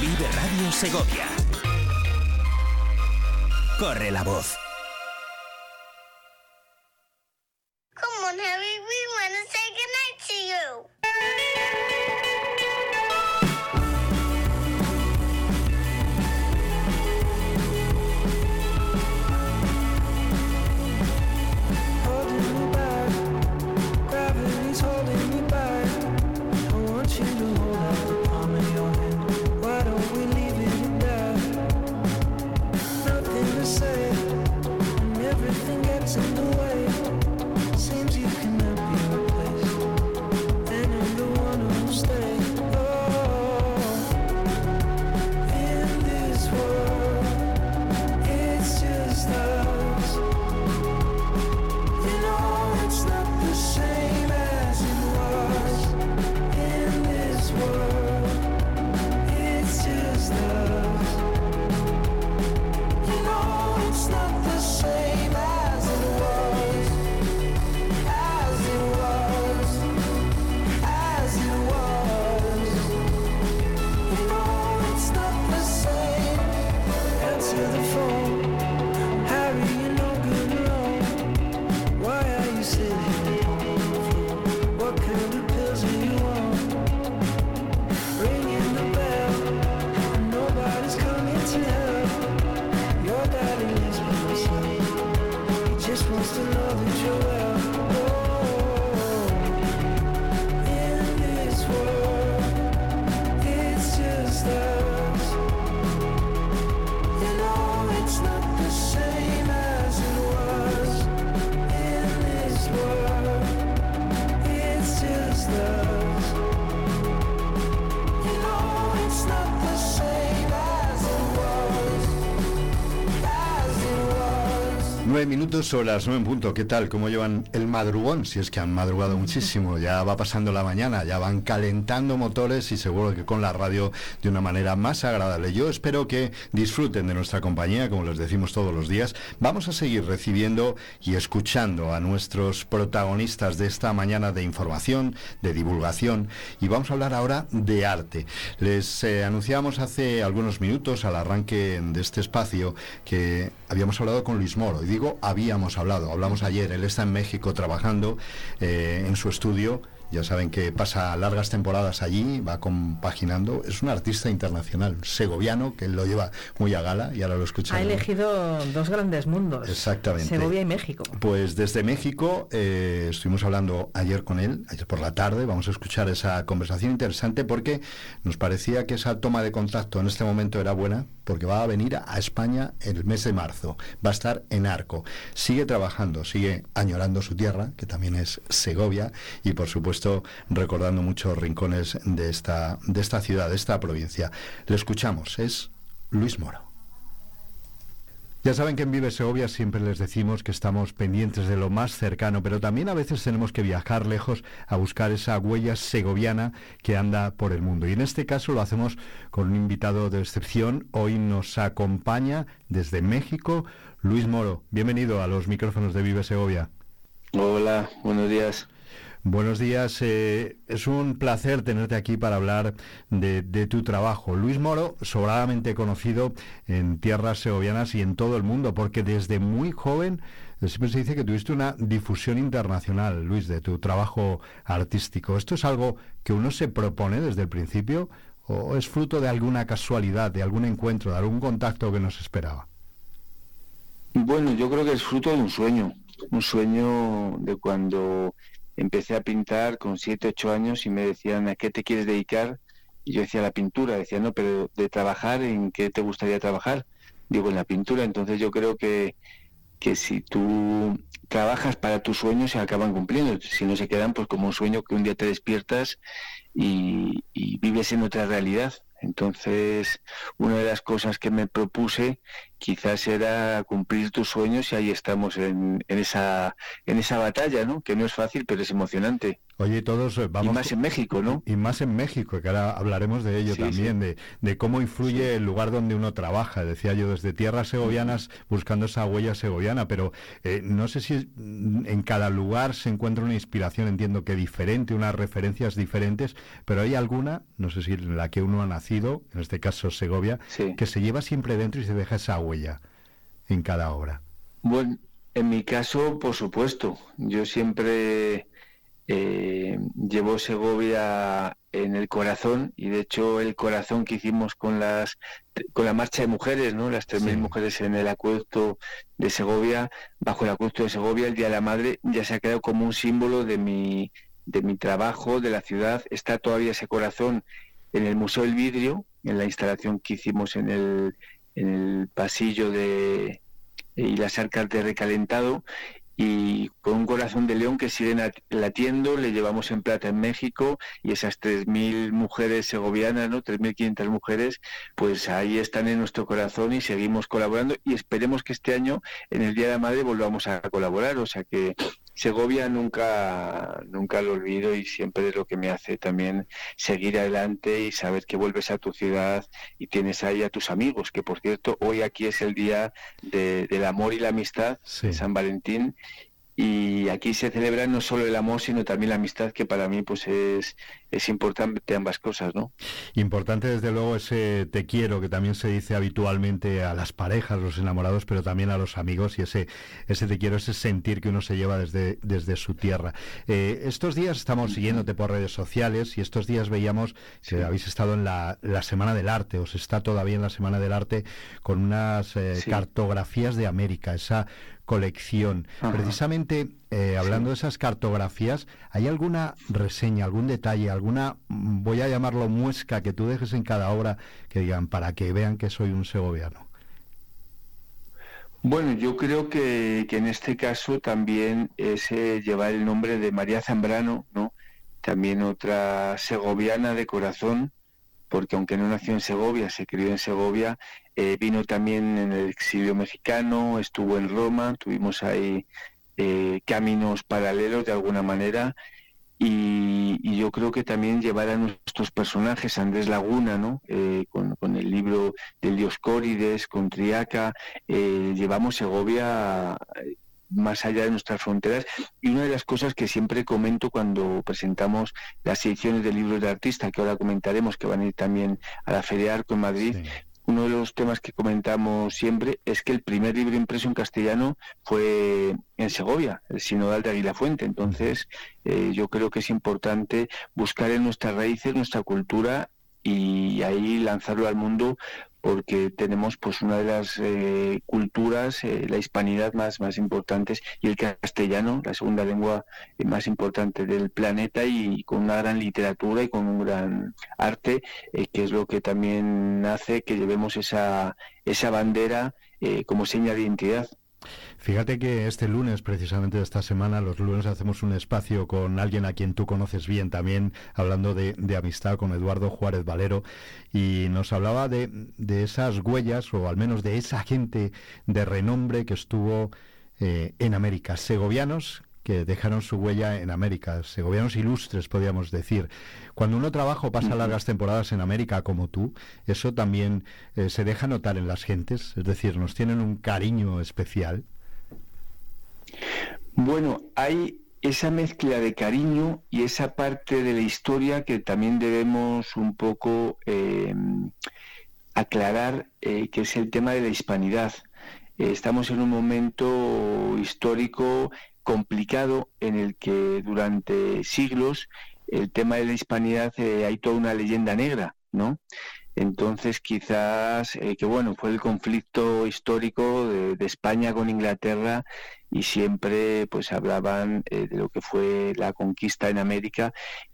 Vive Radio Segovia. Corre la voz. Minutos sobre las nueve en punto. ¿Qué tal? ¿Cómo llevan el madrugón? Si es que han madrugado muchísimo. Ya va pasando la mañana, ya van calentando motores y seguro que con la radio de una manera más agradable. Yo espero que disfruten de nuestra compañía, como les decimos todos los días. Vamos a seguir recibiendo y escuchando a nuestros protagonistas de esta mañana de información, de divulgación y vamos a hablar ahora de arte. Les eh, anunciamos hace algunos minutos al arranque de este espacio que habíamos hablado con Luis Moro. Y digo, habíamos hablado, hablamos ayer, él está en México trabajando eh, en su estudio. Ya saben que pasa largas temporadas allí, va compaginando. Es un artista internacional, segoviano, que él lo lleva muy a gala y ahora lo Ha escucharemos. elegido dos grandes mundos. Exactamente. Segovia y México. Pues desde México eh, estuvimos hablando ayer con él, ayer por la tarde, vamos a escuchar esa conversación interesante porque nos parecía que esa toma de contacto en este momento era buena porque va a venir a España el mes de marzo, va a estar en Arco, sigue trabajando, sigue añorando su tierra, que también es Segovia, y por supuesto recordando muchos rincones de esta, de esta ciudad, de esta provincia. Le escuchamos, es Luis Moro. Ya saben que en Vive Segovia siempre les decimos que estamos pendientes de lo más cercano, pero también a veces tenemos que viajar lejos a buscar esa huella segoviana que anda por el mundo. Y en este caso lo hacemos con un invitado de excepción. Hoy nos acompaña desde México Luis Moro. Bienvenido a los micrófonos de Vive Segovia. Hola, buenos días. Buenos días, eh, es un placer tenerte aquí para hablar de, de tu trabajo. Luis Moro, sobradamente conocido en tierras segovianas y en todo el mundo, porque desde muy joven eh, siempre se dice que tuviste una difusión internacional, Luis, de tu trabajo artístico. ¿Esto es algo que uno se propone desde el principio o es fruto de alguna casualidad, de algún encuentro, de algún contacto que nos esperaba? Bueno, yo creo que es fruto de un sueño, un sueño de cuando empecé a pintar con 7, 8 años y me decían, ¿a qué te quieres dedicar? Y yo decía, la pintura. Decía, no, pero de trabajar, ¿en qué te gustaría trabajar? Digo, en la pintura. Entonces yo creo que, que si tú trabajas para tus sueños se acaban cumpliendo. Si no se quedan, pues como un sueño que un día te despiertas y, y vives en otra realidad. Entonces, una de las cosas que me propuse quizás era cumplir tus sueños y ahí estamos en, en, esa en esa batalla, ¿no? Que no es fácil, pero es emocionante. Oye, todos eh, vamos... Y más en México, ¿no? Y más en México, que ahora hablaremos de ello también, De, de, cómo influye el lugar donde uno trabaja. Decía yo, desde tierras segovianas, buscando esa huella segoviana, pero eh, no sé si en cada lugar se encuentra una inspiración, entiendo que diferente, unas referencias diferentes, pero hay alguna, no sé si en la que uno ha nacido, en este caso Segovia, que se lleva siempre dentro y se deja esa huella en cada obra. Bueno, en mi caso, por supuesto. Yo siempre eh, llevó Segovia en el corazón y de hecho el corazón que hicimos con las con la marcha de mujeres, ¿no? Las 3.000 mujeres en el acueducto de Segovia, bajo el acueducto de Segovia, el Día de la Madre ya se ha quedado como un símbolo de mi de mi trabajo, de la ciudad. Está todavía ese corazón en el Museo del Vidrio, en la instalación que hicimos en el, el pasillo de y las arcas de recalentado y con un corazón de león que sigue latiendo, le llevamos en plata en México y esas 3.000 mujeres segovianas, ¿no? 3.500 mujeres, pues ahí están en nuestro corazón y seguimos colaborando y esperemos que este año en el Día de la Madre volvamos a colaborar, o sea que Segovia nunca, nunca lo olvido y siempre es lo que me hace también seguir adelante y saber que vuelves a tu ciudad y tienes ahí a tus amigos, que por cierto, hoy aquí es el día del amor y la amistad, San Valentín, y aquí se celebra no solo el amor sino también la amistad que para mí pues es, es importante ambas cosas no importante desde luego ese te quiero que también se dice habitualmente a las parejas los enamorados pero también a los amigos y ese ese te quiero ese sentir que uno se lleva desde desde su tierra. Eh, estos días estamos siguiéndote por redes sociales y estos días veíamos que habéis estado en la, la, semana del arte os está todavía en la semana del arte con unas eh, cartografías de América esa colección. Precisamente, eh, hablando de esas cartografías, ¿hay alguna reseña, algún detalle, alguna, mm, voy a llamarlo muesca, que tú dejes en cada obra que digan, para que vean que soy un segoviano? Bueno, yo creo que, en este caso también es eh, llevar el nombre de María Zambrano, ¿no? También otra segoviana de corazón, porque aunque no nació en Segovia, se crió en Segovia, eh, vino también en el exilio mexicano, estuvo en Roma, tuvimos ahí eh, caminos paralelos de alguna manera. Y, yo creo que también llevar a nuestros personajes, Andrés Laguna, ¿no? Eh, con, el libro del Dioscórides, con Triaca, llevamos Segovia más allá de nuestras fronteras. Y una de las cosas que siempre comento cuando presentamos las ediciones de libros de artista, que ahora comentaremos, que van a ir también a la Feria Arco en Madrid, uno de los temas que comentamos siempre es que el primer libro impreso en castellano fue en Segovia, el Sinodal de Aguila Fuente. Entonces, eh, yo creo que es importante buscar en nuestras raíces, nuestra cultura y ahí lanzarlo al mundo porque tenemos pues una de las eh, culturas, eh, la hispanidad más, más importantes y el castellano, la segunda lengua eh, más importante del planeta y con una gran literatura y con un gran arte, que es lo que también hace que llevemos esa, esa bandera como seña de identidad. Fíjate que este lunes, precisamente de esta semana, los lunes hacemos un espacio con alguien a quien tú conoces bien también, hablando de, amistad con Eduardo Juárez Valero, y nos hablaba de, de, esas huellas, o al menos de esa gente de renombre que estuvo eh, en América, segovianos que dejaron su huella en América, segovianos ilustres, podríamos decir. Cuando uno trabaja o pasa largas temporadas en América como tú, eso también eh, se deja notar en las gentes, es decir, nos tienen un cariño especial. Bueno, hay esa mezcla de cariño y esa parte de la historia que también debemos un poco em, aclarar, eh, que es el tema de la hispanidad. Estamos en un momento histórico complicado en el que durante siglos el tema de la hispanidad eh, hay toda una leyenda negra, ¿no? Entonces, quizás, eh, que bueno, fue el conflicto histórico de, España con Inglaterra y siempre pues hablaban eh, de lo que fue la conquista en América.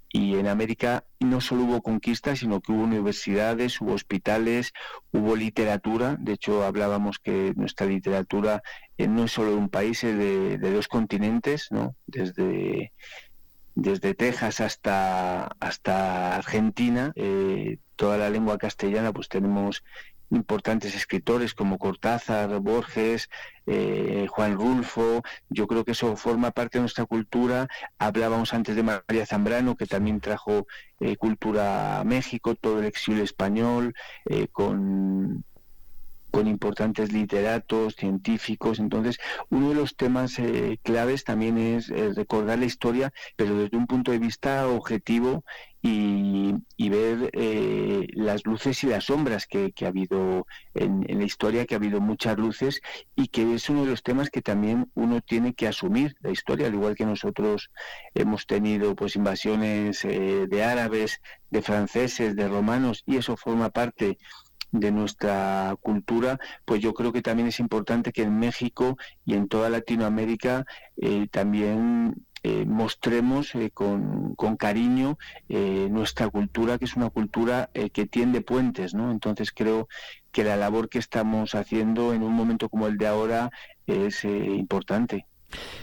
Y en América no solo hubo conquistas, sino que hubo universidades, hubo hospitales, hubo literatura. De hecho, hablábamos que nuestra literatura no es solo de un país, es de, dos continentes, ¿no? Desde desde Texas hasta, hasta Argentina, eh, toda la lengua castellana, pues tenemos importantes escritores como Cortázar, Borges, eh, Juan Rulfo. Yo creo que eso forma parte de nuestra cultura. Hablábamos antes de María Zambrano, que también trajo eh, cultura a México, todo el exilio español, eh, con con importantes literatos, científicos. Entonces, uno de los temas eh, claves también es eh, recordar la historia, pero desde un punto de vista objetivo y, ver eh, las luces y las sombras que, ha habido en, la historia, que ha habido muchas luces y que es uno de los temas que también uno tiene que asumir la historia, al igual que nosotros hemos tenido pues invasiones de árabes, de franceses, de romanos y eso forma parte de nuestra cultura, pues yo creo que también es importante que en México y en toda Latinoamérica eh, también eh, mostremos eh, con, con, cariño nuestra cultura, que es una cultura que tiende puentes, ¿no? Entonces creo que la labor que estamos haciendo en un momento como el de ahora es importante.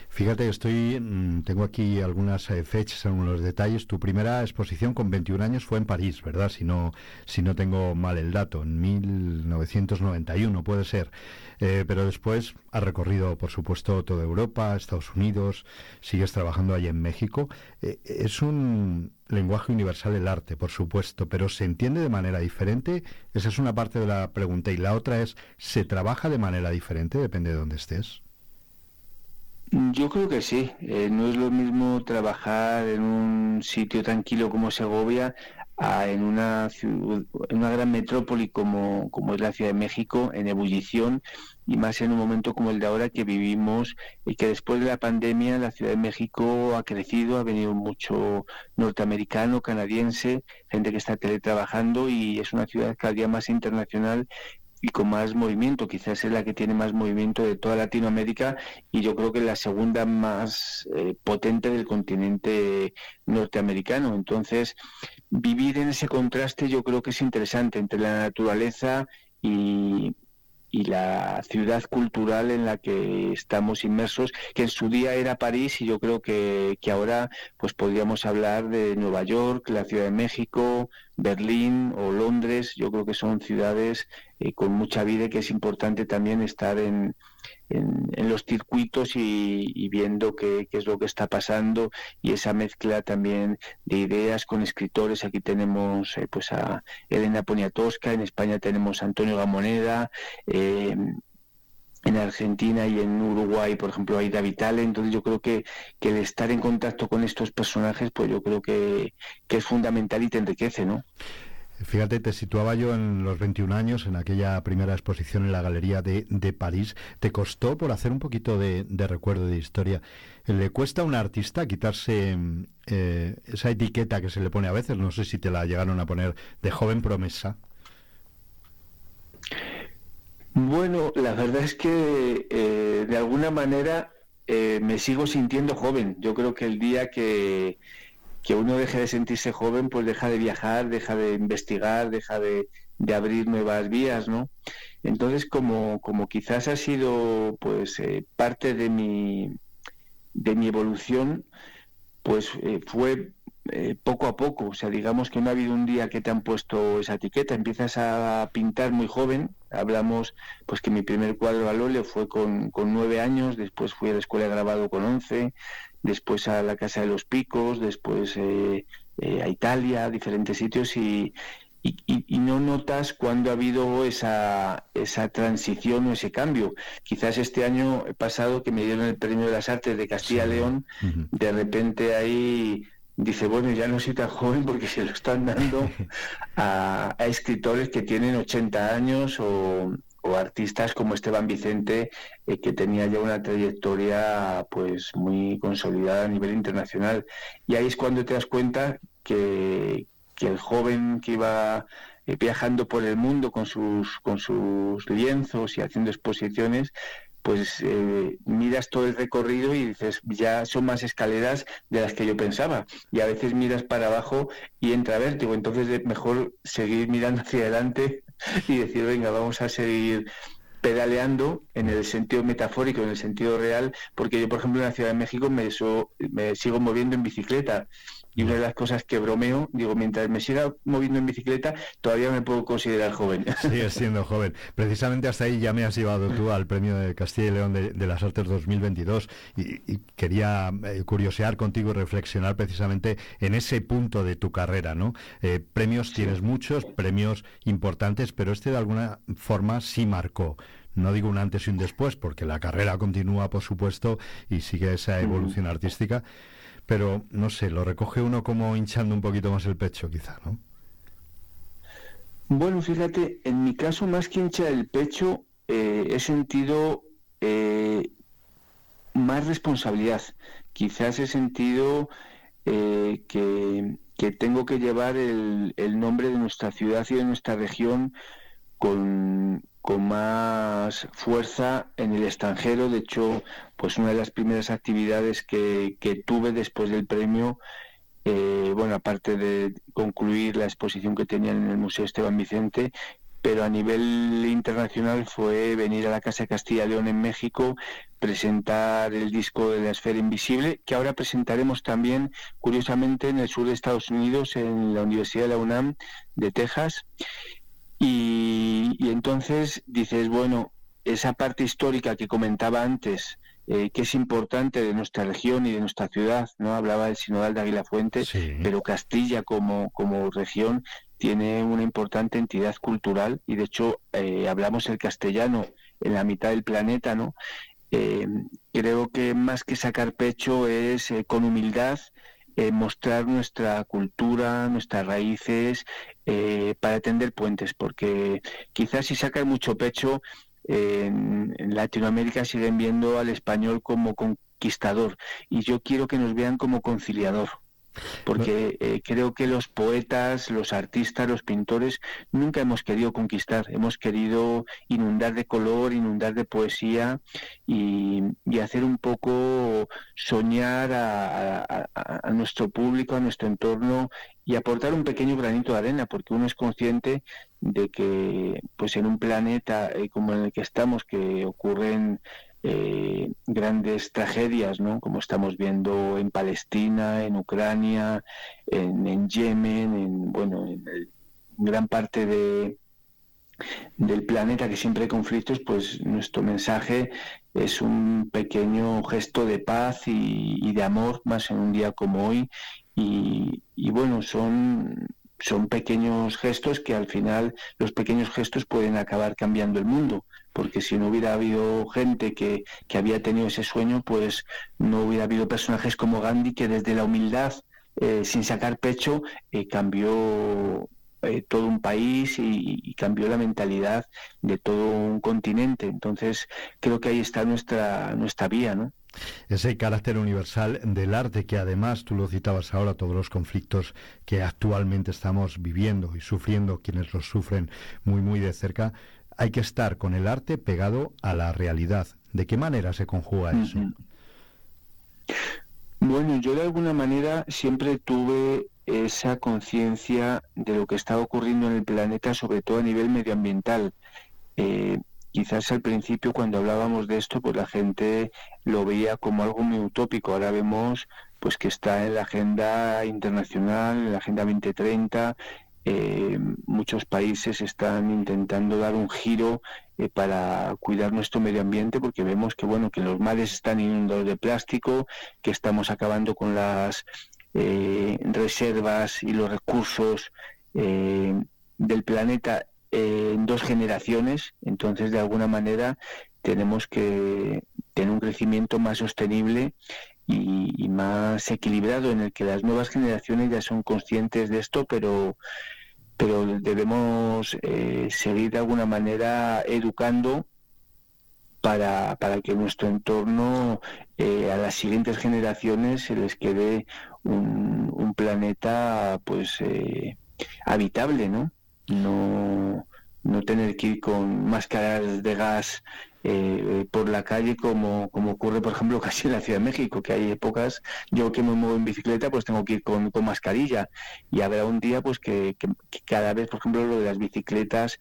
Fíjate, estoy, mm, tengo aquí algunas eh, fechas, algunos detalles. Tu primera exposición con 21 años fue en París, ¿verdad? Si no, si no tengo mal el dato, en 1991 puede ser. Eh, pero después has recorrido, por supuesto, toda Europa, Estados Unidos, sigues trabajando allí en México. Eh, es un lenguaje universal el arte, por supuesto, pero ¿se entiende de manera diferente? Esa es una parte de la pregunta. Y la otra es, ¿se trabaja de manera diferente? Depende de dónde estés. Yo creo que sí. Eh, no es lo mismo trabajar en un sitio tranquilo como Segovia a en una ciudad, en una gran metrópoli como, como es la Ciudad de México, en ebullición y más en un momento como el de ahora que vivimos y que después de la pandemia la Ciudad de México ha crecido, ha venido mucho norteamericano, canadiense, gente que está teletrabajando y es una ciudad cada día más internacional y con más movimiento, quizás es la que tiene más movimiento de toda Latinoamérica y yo creo que la segunda más eh, potente del continente norteamericano. Entonces, vivir en ese contraste yo creo que es interesante entre la naturaleza y, y la ciudad cultural en la que estamos inmersos, que en su día era París y yo creo que, que ahora pues podríamos hablar de Nueva York, la Ciudad de México, Berlín o Londres. Yo creo que son ciudades eh, con mucha vida y que es importante también estar en, en, los circuitos y, viendo qué, es lo que está pasando y esa mezcla también de ideas con escritores. Aquí tenemos eh, pues a Elena Poniatowska, en España tenemos a Antonio Gamoneda. Eh, en Argentina y en Uruguay, por ejemplo, hay David Vitale, entonces yo creo que, que, el estar en contacto con estos personajes, pues yo creo que, que es fundamental y te enriquece, ¿no? Fíjate, te situaba yo en los 21 años, en aquella primera exposición en la Galería de, París. ¿Te costó, por hacer un poquito de, recuerdo de historia, le cuesta a un artista quitarse eh, esa etiqueta que se le pone a veces? No sé si te la llegaron a poner de joven promesa. Bueno, la verdad es que eh, de alguna manera eh, me sigo sintiendo joven. Yo creo que el día que que uno deje de sentirse joven, pues deja de viajar, deja de investigar, deja de, abrir nuevas vías, ¿no? Entonces, como, como quizás ha sido pues eh, parte de mi, de mi evolución, pues eh, fue eh, poco a poco. O sea, digamos que no ha habido un día que te han puesto esa etiqueta. Empiezas a pintar muy joven. Hablamos, pues que mi primer cuadro al óleo fue con, con nueve años, después fui a la escuela de grabado con once, después a la Casa de los Picos, después eh, eh, a Italia, a diferentes sitios y, y, no notas cuando ha habido esa, esa transición o ese cambio. Quizás este año pasado que me dieron el Premio de las Artes de Castilla León, de repente ahí dice, bueno, ya no soy tan joven porque se lo están dando a, a escritores que tienen 80 años o, o artistas como Esteban Vicente, eh, que tenía ya una trayectoria pues muy consolidada a nivel internacional. Y ahí es cuando te das cuenta que, el joven que iba eh, viajando por el mundo con sus, con sus lienzos y haciendo exposiciones, pues eh, miras todo el recorrido y dices, ya son más escaleras de las que yo pensaba. Y a veces miras para abajo y entra vértigo. Entonces es mejor seguir mirando hacia adelante y decir, venga, vamos a seguir pedaleando en el sentido metafórico, en el sentido real, porque yo, por ejemplo, en la Ciudad de México me sigo moviendo en bicicleta Y una de las cosas que bromeo, digo, mientras me siga moviendo en bicicleta, todavía me puedo considerar joven. Sigues siendo joven. Precisamente hasta ahí ya me has llevado tú al premio de Castilla y León de, las Artes 2022 y, quería eh, curiosear contigo y reflexionar precisamente en ese punto de tu carrera, ¿no? Eh, premios tienes muchos, premios importantes, pero este de alguna forma sí marcó no digo un antes y un después, porque la carrera continúa, por supuesto, y sigue esa evolución artística, pero no sé, lo recoge uno como hinchando un poquito más el pecho, quizá, ¿no? Bueno, fíjate, en mi caso, más que hinchar el pecho, eh, he sentido eh, más responsabilidad. Quizás he sentido eh, que, tengo que llevar el, el, nombre de nuestra ciudad y de nuestra región con, con más fuerza en el extranjero. De hecho, pues una de las primeras actividades que, tuve después del premio, eh, bueno, aparte de concluir la exposición que tenían en el Museo Esteban Vicente, pero a nivel internacional fue venir a la Casa de Castilla y León en México, presentar el disco de la Esfera Invisible, que ahora presentaremos también, curiosamente, en el sur de Estados Unidos, en la Universidad de la UNAM de Texas. Y, entonces dices, bueno, esa parte histórica que comentaba antes, eh, que es importante de nuestra región y de nuestra ciudad, ¿no? Hablaba del Sinodal de Águila Fuente, pero Castilla como, como región tiene una importante entidad cultural y de hecho eh, hablamos el castellano en la mitad del planeta, ¿no? Eh, creo que más que sacar pecho es con humildad eh, mostrar nuestra cultura, nuestras raíces, eh, para tender puentes, porque quizás si saca mucho pecho, en, Latinoamérica siguen viendo al español como conquistador. Y yo quiero que nos vean como conciliador porque eh, creo que los poetas, los artistas, los pintores nunca hemos querido conquistar, hemos querido inundar de color, inundar de poesía y, hacer un poco soñar a, nuestro público, a nuestro entorno y aportar un pequeño granito de arena, porque uno es consciente de que pues en un planeta eh, como en el que estamos, que ocurren eh, grandes tragedias, ¿no? como estamos viendo en Palestina, en Ucrania, en, Yemen, en, bueno, en, gran parte de, del planeta que siempre hay conflictos, pues nuestro mensaje es un pequeño gesto de paz y, de amor, más en un día como hoy. Y, y bueno, son son pequeños gestos que al final los pequeños gestos pueden acabar cambiando el mundo, porque si no hubiera habido gente que, había tenido ese sueño, pues no hubiera habido personajes como Gandhi que desde la humildad, eh, sin sacar pecho, eh, cambió eh, todo un país y, y, cambió la mentalidad de todo un continente. Entonces creo que ahí está nuestra, nuestra vía, ¿no? ese carácter universal del arte que además, tú lo citabas ahora, todos los conflictos que actualmente estamos viviendo y sufriendo, quienes los sufren muy, muy de cerca, hay que estar con el arte pegado a la realidad. ¿De qué manera se conjuga eso? Bueno, yo de alguna manera siempre tuve esa conciencia de lo que estaba ocurriendo en el planeta, sobre todo a nivel medioambiental. Eh, quizás al principio cuando hablábamos de esto, pues la gente lo veía como algo muy utópico. Ahora vemos pues que está en la agenda internacional, en la agenda 2030. Eh, muchos países están intentando dar un giro eh, para cuidar nuestro medio ambiente porque vemos que bueno que los mares están inundados de plástico, que estamos acabando con las eh, reservas y los recursos del planeta en dos generaciones, entonces de alguna manera tenemos que tener un crecimiento más sostenible y, más equilibrado en el que las nuevas generaciones ya son conscientes de esto, pero pero debemos eh, seguir de alguna manera educando para, para que nuestro entorno eh, a las siguientes generaciones se les quede un, un planeta pues eh, habitable, ¿no? no, no tener que ir con máscaras de gas eh, por la calle como, como ocurre, por ejemplo, casi en la Ciudad de México, que hay épocas, yo que me muevo en bicicleta, pues tengo que ir con, con mascarilla. Y habrá un día pues que, cada vez, por ejemplo, lo de las bicicletas,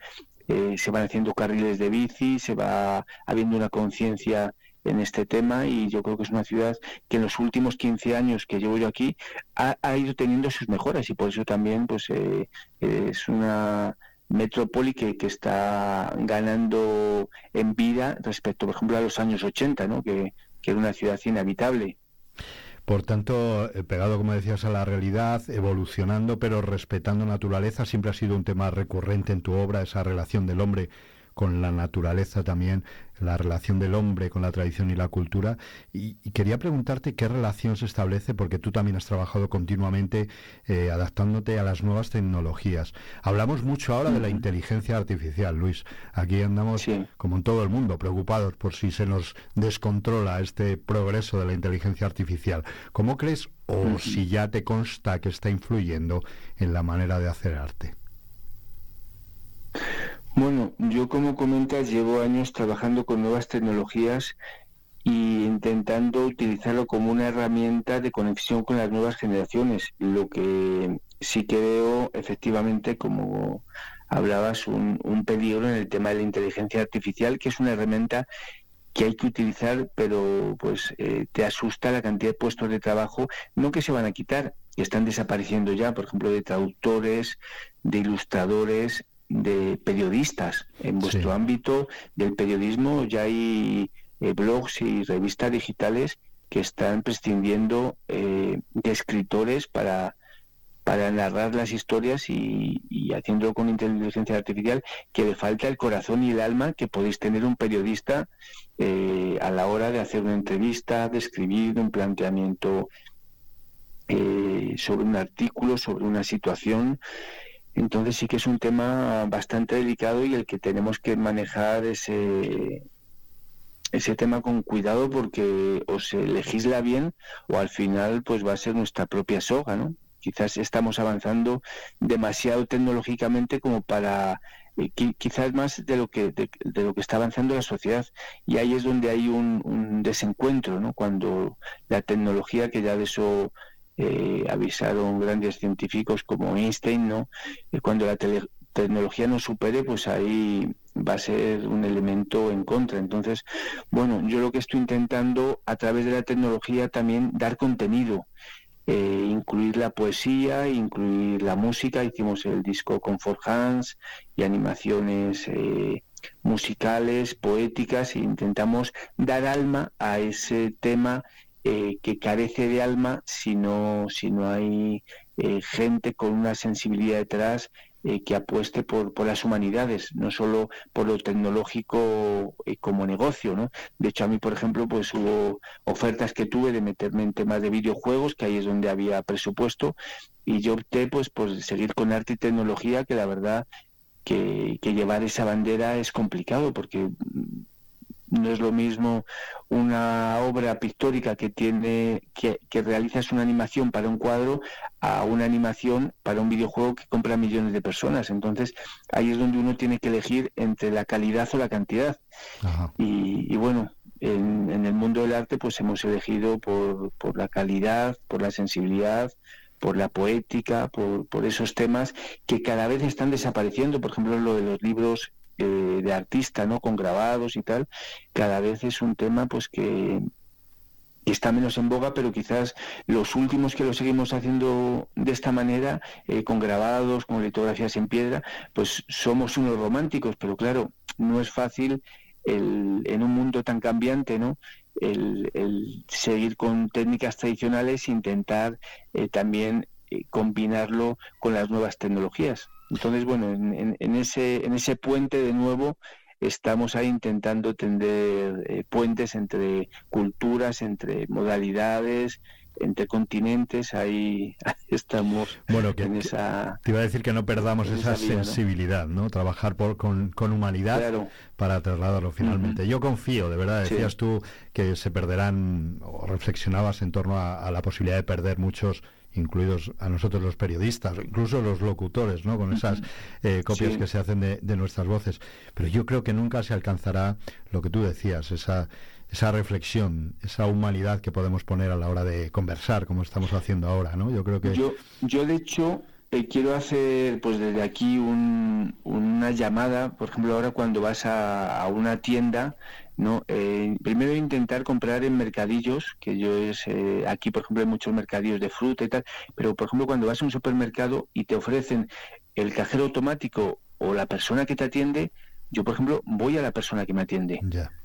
eh, se van haciendo carriles de bici, se va habiendo una conciencia en este tema y yo creo que es una ciudad que en los últimos 15 años que llevo yo aquí ha, ha ido teniendo sus mejoras y por eso también pues eh, es una metrópoli que, que está ganando en vida respecto, por ejemplo, a los años 80, ¿no? que, que era una ciudad inhabitable. Por tanto, eh, pegado, como decías, a la realidad, evolucionando, pero respetando naturaleza, siempre ha sido un tema recurrente en tu obra, esa relación del hombre con la naturaleza también, la relación del hombre con la tradición y la cultura. Y, y quería preguntarte qué relación se establece, porque tú también has trabajado continuamente eh, adaptándote a las nuevas tecnologías. Hablamos mucho ahora de la inteligencia artificial, Luis. Aquí andamos, Sí. como en todo el mundo, preocupados por si se nos descontrola este progreso de la inteligencia artificial. ¿Cómo crees, o si ya te consta que está influyendo en la manera de hacer arte? Bueno, yo como comentas llevo años trabajando con nuevas tecnologías y intentando utilizarlo como una herramienta de conexión con las nuevas generaciones. Lo que sí que veo efectivamente, como hablabas, un, peligro en el tema de la inteligencia artificial, que es una herramienta que hay que utilizar, pero pues eh, te asusta la cantidad de puestos de trabajo, no que se van a quitar, están desapareciendo ya, por ejemplo, de traductores, de ilustradores, de periodistas. En vuestro Sí. ámbito del periodismo ya hay eh, blogs y revistas digitales que están prescindiendo eh, de escritores para, para narrar las historias y, y haciéndolo con inteligencia artificial, que le falta el corazón y el alma que podéis tener un periodista eh, a la hora de hacer una entrevista, de escribir un planteamiento eh, sobre un artículo, sobre una situación. Entonces sí que es un tema bastante delicado y el que tenemos que manejar ese, ese tema con cuidado porque o se legisla bien o al final pues va a ser nuestra propia soga, ¿no? Quizás estamos avanzando demasiado tecnológicamente como para eh, qui- quizás más de lo que de, de lo que está avanzando la sociedad y ahí es donde hay un, un desencuentro, ¿no? Cuando la tecnología que ya de eso eh, avisaron grandes científicos como Einstein, ¿no? Eh, cuando la tele- tecnología nos supere, pues ahí va a ser un elemento en contra. Entonces, bueno, yo lo que estoy intentando a través de la tecnología también dar contenido, eh, incluir la poesía, incluir la música. Hicimos el disco con Four Hands y animaciones eh, musicales, poéticas, e intentamos dar alma a ese tema eh, que carece de alma si no, si no hay eh, gente con una sensibilidad detrás eh, que apueste por, las humanidades, no solo por lo tecnológico eh, como negocio, ¿no? De hecho, a mí, por ejemplo, pues hubo ofertas que tuve de meterme en temas de videojuegos, que ahí es donde había presupuesto, y yo opté pues por seguir con arte y tecnología, que la verdad que, llevar esa bandera es complicado, porque no es lo mismo una obra pictórica que tiene que, que realizas una animación para un cuadro a una animación para un videojuego que compra millones de personas. Entonces ahí es donde uno tiene que elegir entre la calidad o la cantidad. Ajá. Y, y bueno, en, en el mundo del arte pues hemos elegido por, por la calidad, por la sensibilidad, por la poética, por, por esos temas que cada vez están desapareciendo. Por ejemplo, lo de los libros eh, de artista, ¿no? Con grabados y tal, cada vez es un tema pues que, está menos en boga, pero quizás los últimos que lo seguimos haciendo de esta manera, eh, con grabados, con litografías en piedra, pues somos unos románticos, pero claro, no es fácil el, en un mundo tan cambiante, ¿no? El, el seguir con técnicas tradicionales e intentar eh, también eh, combinarlo con las nuevas tecnologías. Entonces, bueno, en, en- en ese, en ese puente de nuevo estamos ahí intentando tender eh, puentes entre culturas, entre modalidades, entre continentes, ahí estamos Bueno, que en esa... te iba a decir que no perdamos esa sensibilidad, ¿no? Trabajar por, con, con humanidad Claro. para trasladarlo finalmente. Yo confío, de verdad, Sí. decías tú que se perderán, o reflexionabas en torno a, a la posibilidad de perder muchos incluidos a nosotros los periodistas, incluso los locutores, ¿no? Con esas eh, copias Sí. que se hacen de, de nuestras voces. Pero yo creo que nunca se alcanzará lo que tú decías, esa, esa reflexión, esa humanidad que podemos poner a la hora de conversar, como estamos haciendo ahora, ¿no? Yo creo que... Yo, yo de hecho, eh, quiero hacer pues desde aquí un- una llamada, por ejemplo, ahora cuando vas a, a una tienda ¿no? Eh, primero intentar comprar en mercadillos, que yo es, eh, aquí por ejemplo hay muchos mercadillos de fruta y tal, pero por ejemplo cuando vas a un supermercado y te ofrecen el cajero automático o la persona que te atiende, yo por ejemplo voy a la persona que me atiende.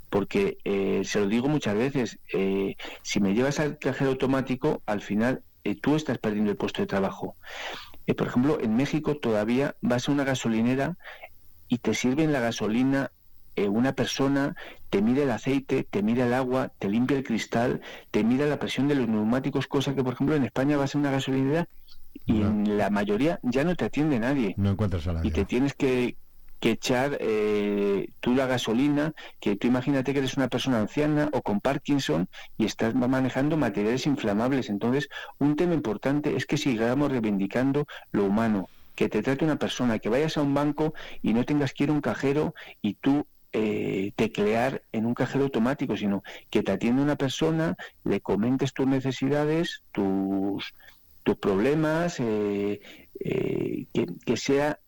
Porque eh, se lo digo muchas veces, eh, si me llevas al cajero automático, al final eh, tú estás perdiendo el puesto de trabajo. Eh, por ejemplo, en México todavía vas a una gasolinera y te sirven la gasolina eh, una persona, te mide el aceite, te mide el agua, te limpia el cristal, te mide la presión de los neumáticos, cosa que por ejemplo en España vas a una gasolinera y No. en la mayoría ya no te atiende nadie No encuentras a nadie. y te tienes que, que echar eh, tú la gasolina, que tú imagínate que eres una persona anciana o con Parkinson y estás ma- manejando materiales inflamables. Entonces, un tema importante es que sigamos reivindicando lo humano, que te trate una persona, que vayas a un banco y no tengas que ir a un cajero y tú eh, teclear en un cajero automático, sino que te atienda una persona, le comentes tus necesidades, tus, tus problemas, eh, eh, que, que sea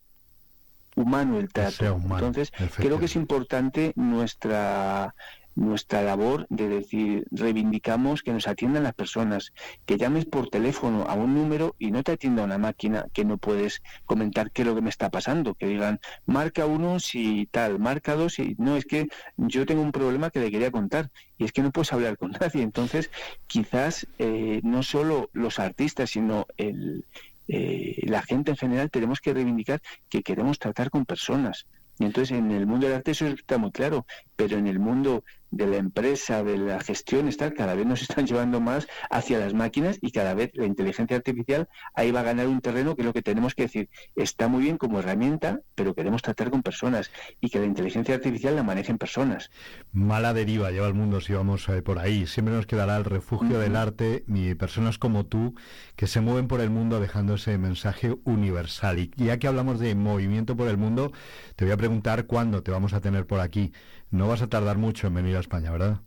humano el trato. humano, Entonces, creo que es importante nuestra nuestra labor de decir, reivindicamos que nos atiendan las personas, que llames por teléfono a un número y no te atienda una máquina que no puedes comentar qué es lo que me está pasando, que digan, marca uno si tal, marca dos si no, es que yo tengo un problema que le quería contar y es que no puedes hablar con nadie. Entonces, quizás eh, no solo los artistas, sino el, eh, la gente en general tenemos que reivindicar que queremos tratar con personas. Y entonces en el mundo del arte eso está muy claro, pero en el mundo de la empresa, de la gestión, está, cada vez nos están llevando más hacia las máquinas y cada vez la inteligencia artificial ahí va a ganar un terreno que es lo que tenemos que decir. Está muy bien como herramienta, pero queremos tratar con personas y que la inteligencia artificial la manejen personas. Mala deriva lleva el mundo si vamos eh, por ahí. Siempre nos quedará el refugio del arte y personas como tú que se mueven por el mundo dejando ese mensaje universal. Y ya que hablamos de movimiento por el mundo, te voy a preguntar cuándo te vamos a tener por aquí. No vas a tardar mucho en venir a España, ¿verdad?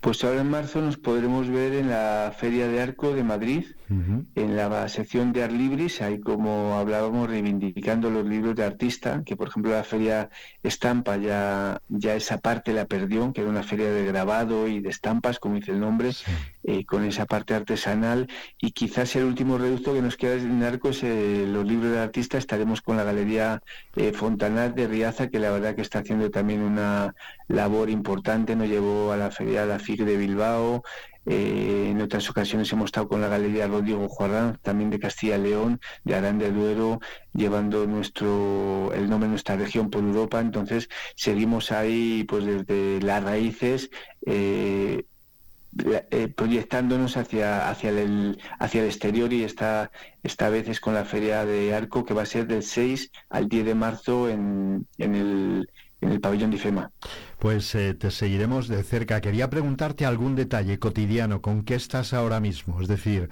Pues ahora en marzo nos podremos ver en la Feria de Arco de Madrid, en la sección de Art Libris, ahí como hablábamos, reivindicando los libros de artista, que por ejemplo la feria Estampa ya, ya esa parte la perdió, que era una feria de grabado y de estampas, como dice el nombre, Sí. Eh, con esa parte artesanal, y quizás el último reducto que nos queda en Arco es eh, los libros de artista, estaremos con la Galería eh, Fontanat de Riaza, que la verdad que está haciendo también una labor importante, nos llevó a la feria La FIC de Bilbao, eh, en otras ocasiones hemos estado con la Galería Rodrigo Juarán, también de Castilla y León, de Arán de Duero, llevando nuestro el nombre de nuestra región por Europa. Entonces seguimos ahí, pues desde las raíces, eh, eh, proyectándonos hacia hacia el hacia el exterior y esta esta vez es con la feria de Arco que va a ser del 6 al 10 de marzo en, en el en el pabellón de IFEMA. Pues eh, te seguiremos de cerca. Quería preguntarte algún detalle cotidiano. ¿Con qué estás ahora mismo? Es decir,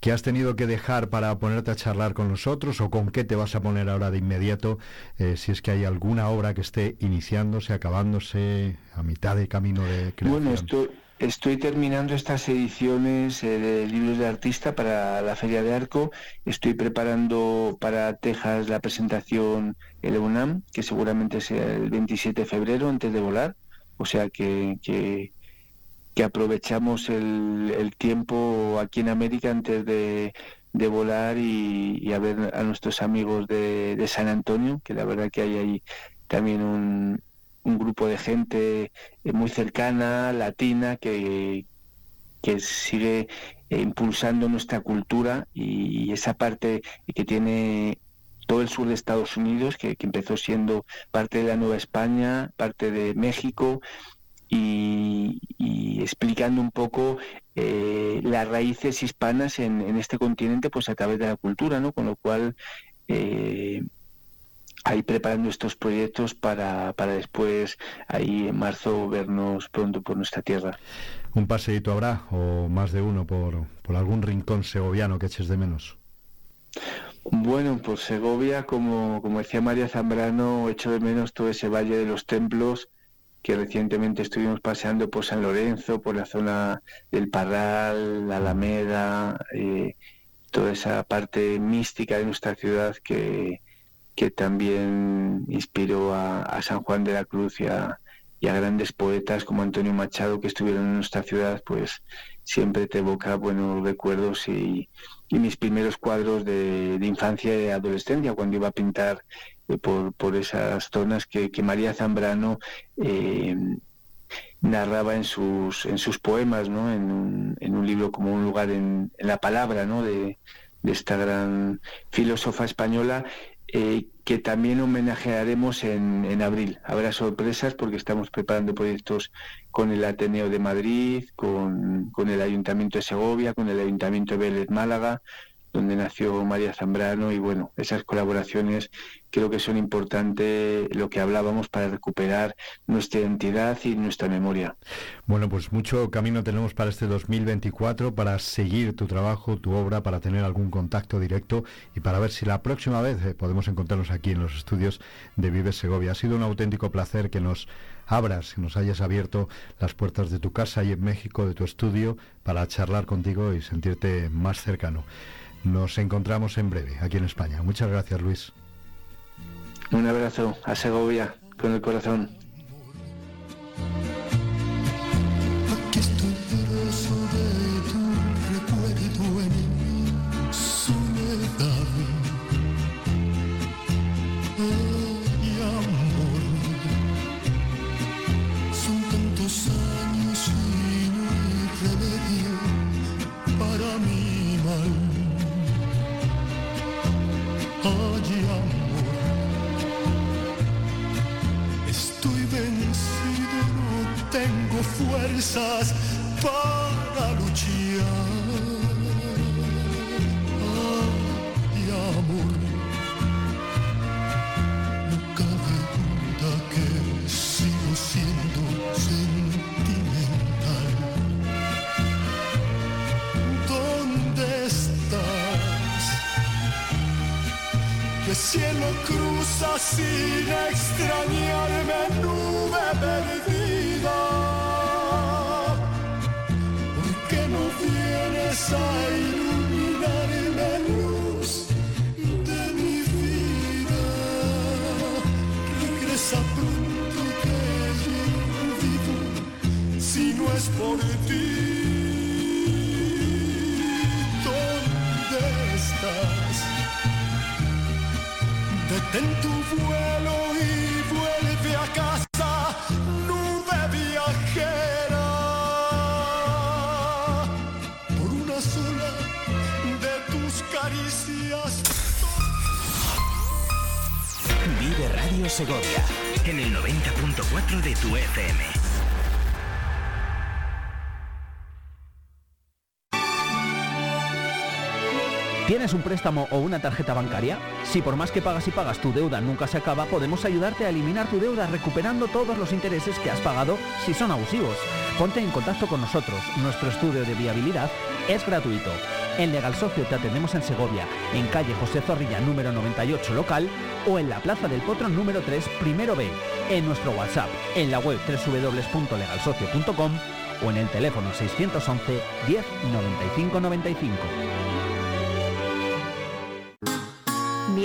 ¿qué has tenido que dejar para ponerte a charlar con nosotros o con qué te vas a poner ahora de inmediato? eh, si es que hay alguna obra que esté iniciándose, acabándose, a mitad de camino de creación. Bueno, estoy, estoy terminando estas ediciones eh, de libros de artista para la Feria de Arco. Estoy preparando para Texas la presentación el UNAM, que seguramente sea el 27 de febrero antes de volar. O sea que, que, aprovechamos el, el tiempo aquí en América antes de, de volar y, y a ver a nuestros amigos de, de San Antonio, que la verdad que hay ahí también un, un grupo de gente eh, muy cercana, latina, que, que sigue eh, impulsando nuestra cultura y esa parte que tiene todo el sur de Estados Unidos, que, que empezó siendo parte de la Nueva España, parte de México, y, y explicando un poco eh, las raíces hispanas en, en este continente, pues a través de la cultura, ¿no? Con lo cual eh, ahí preparando estos proyectos para, para después, ahí en marzo, vernos pronto por nuestra tierra. ¿Un paseíto habrá o más de uno por, por algún rincón segoviano que eches de menos? Bueno, por Segovia, como, como decía María Zambrano, echo de menos todo ese valle de los templos que recientemente estuvimos paseando por San Lorenzo, por la zona del Parral, la Alameda, eh, toda esa parte mística de nuestra ciudad que, que también inspiró a, San Juan de la Cruz y a, grandes poetas como Antonio Machado que estuvieron en nuestra ciudad, pues siempre te evoca buenos recuerdos y, mis primeros cuadros de, infancia y adolescencia, cuando iba a pintar eh, por, esas zonas que, María Zambrano eh, narraba en sus, en sus poemas, ¿no? en, un, en un libro como Un lugar en, la palabra ¿no? de esta gran filósofa española eh, que también homenajearemos en, en, abril. Habrá sorpresas porque estamos preparando proyectos con el Ateneo de Madrid, con, con el Ayuntamiento de Segovia, con el Ayuntamiento de Vélez Málaga, donde nació María Zambrano y bueno, esas colaboraciones creo que son importantes lo que hablábamos para recuperar nuestra identidad y nuestra memoria. Bueno, pues mucho camino tenemos para este 2024 para seguir tu trabajo, tu obra, para tener algún contacto directo y para ver si la próxima vez eh, podemos encontrarnos aquí en los estudios de Vives Segovia. Ha sido un auténtico placer que nos abras, que nos hayas abierto las puertas de tu casa y en México, de tu estudio, para charlar contigo y sentirte más cercano. Nos encontramos en breve aquí en España. Muchas gracias, Luis. Un abrazo a Segovia con el corazón. Fuerzas para luchar. Ay, amor, cabe duda que sigo siendo sentimental. ¿Dónde estás? Que cielo cruza sin extrañarme nube perdida. Por ti. ¿Dónde estás? Detén tu vuelo y vuelve a casa, Segovia en el 90.4 de tu FM. ¿Tienes un préstamo o una tarjeta bancaria? Si por más que pagas y pagas tu deuda nunca se acaba, podemos ayudarte a eliminar tu deuda recuperando todos los intereses que has pagado si son abusivos. Ponte en contacto con nosotros. Nuestro estudio de viabilidad es gratuito. En Legal Socio te atendemos en Segovia, en calle José Zorrilla número 98 local o en la Plaza del Potro número 3 primero B, en nuestro WhatsApp, en la web www.legalsocio.com o en el teléfono 611 10 95 95.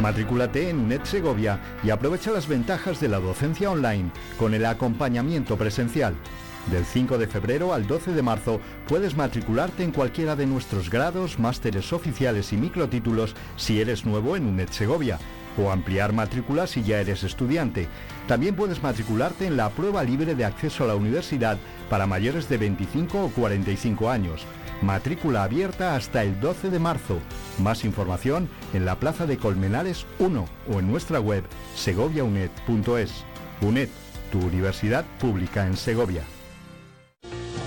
Matrículate en UNED Segovia y aprovecha las ventajas de la docencia online con el acompañamiento presencial. Del 5 de febrero al 12 de marzo puedes matricularte en cualquiera de nuestros grados, másteres oficiales y microtítulos si eres nuevo en UNED Segovia o ampliar matrícula si ya eres estudiante. También puedes matricularte en la prueba libre de acceso a la universidad para mayores de 25 o 45 años. Matrícula abierta hasta el 12 de marzo. Más información en la Plaza de Colmenares 1 o en nuestra web segoviaunet.es. UNED, tu universidad pública en Segovia.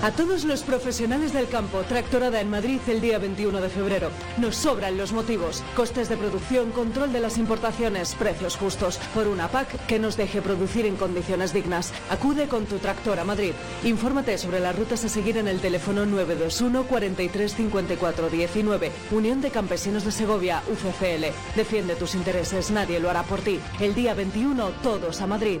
A todos los profesionales del campo, Tractorada en Madrid el día 21 de febrero. Nos sobran los motivos. Costes de producción, control de las importaciones, precios justos. Por una PAC que nos deje producir en condiciones dignas. Acude con tu tractor a Madrid. Infórmate sobre las rutas a seguir en el teléfono 921 43 54 19. Unión de Campesinos de Segovia, UCCL. Defiende tus intereses, nadie lo hará por ti. El día 21, todos a Madrid.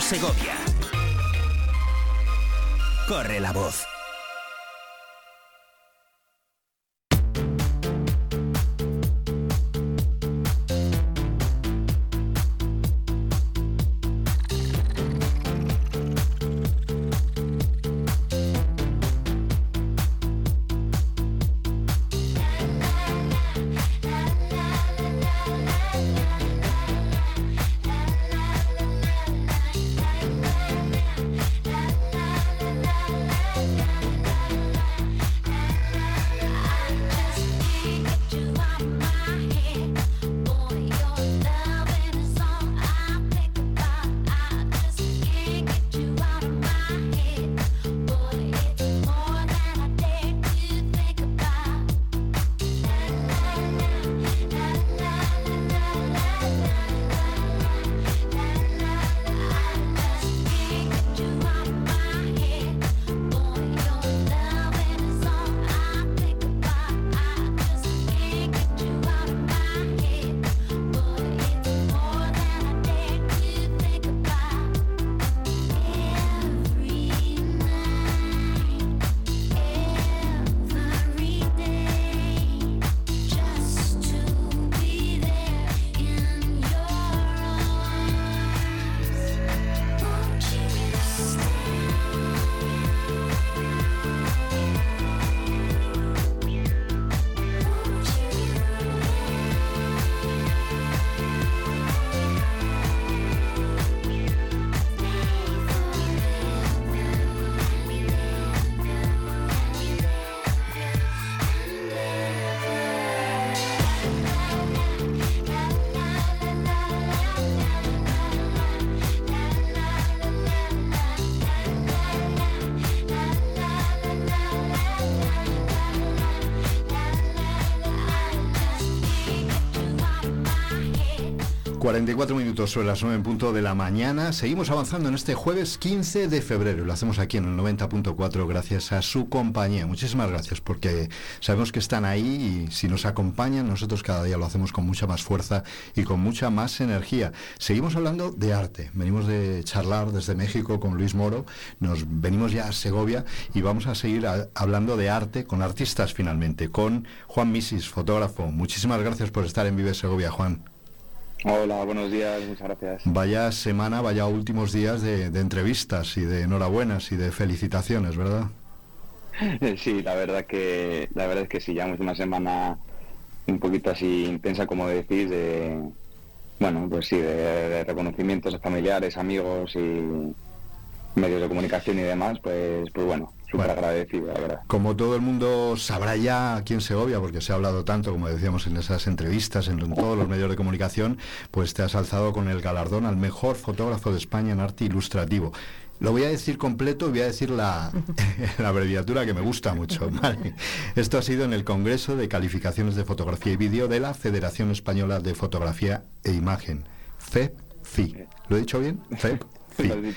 Segovia. Corre la voz. 44 minutos sobre las 9 en punto de la mañana. Seguimos avanzando en este jueves 15 de febrero. Lo hacemos aquí en el 90.4 gracias a su compañía. Muchísimas gracias porque sabemos que están ahí y si nos acompañan nosotros cada día lo hacemos con mucha más fuerza y con mucha más energía. Seguimos hablando de arte. Venimos de charlar desde México con Luis Moro. Nos venimos ya a Segovia y vamos a seguir hablando de arte con artistas finalmente, con Juan Misis, fotógrafo. Muchísimas gracias por estar en Vive Segovia, Juan. Hola, buenos días, muchas gracias. Vaya semana, vaya últimos días de, de entrevistas y de enhorabuenas y de felicitaciones, ¿verdad? Sí, la verdad que la verdad es que sí, llevamos una semana un poquito así intensa, como decís, de bueno, pues sí, de, de reconocimientos a familiares, amigos y medios de comunicación y demás, pues pues bueno, súper agradecido, la verdad. Como todo el mundo sabrá ya aquí en Segovia, porque se ha hablado tanto, como decíamos en esas entrevistas, en, todos los medios de comunicación, pues te has alzado con el galardón al mejor fotógrafo de España en arte ilustrativo. Lo voy a decir completo y voy a decir la, la abreviatura que me gusta mucho. ¿vale? Esto ha sido en el Congreso de Calificaciones de Fotografía y Vídeo de la Federación Española de Fotografía e Imagen, FEPFI. ¿Lo he dicho bien?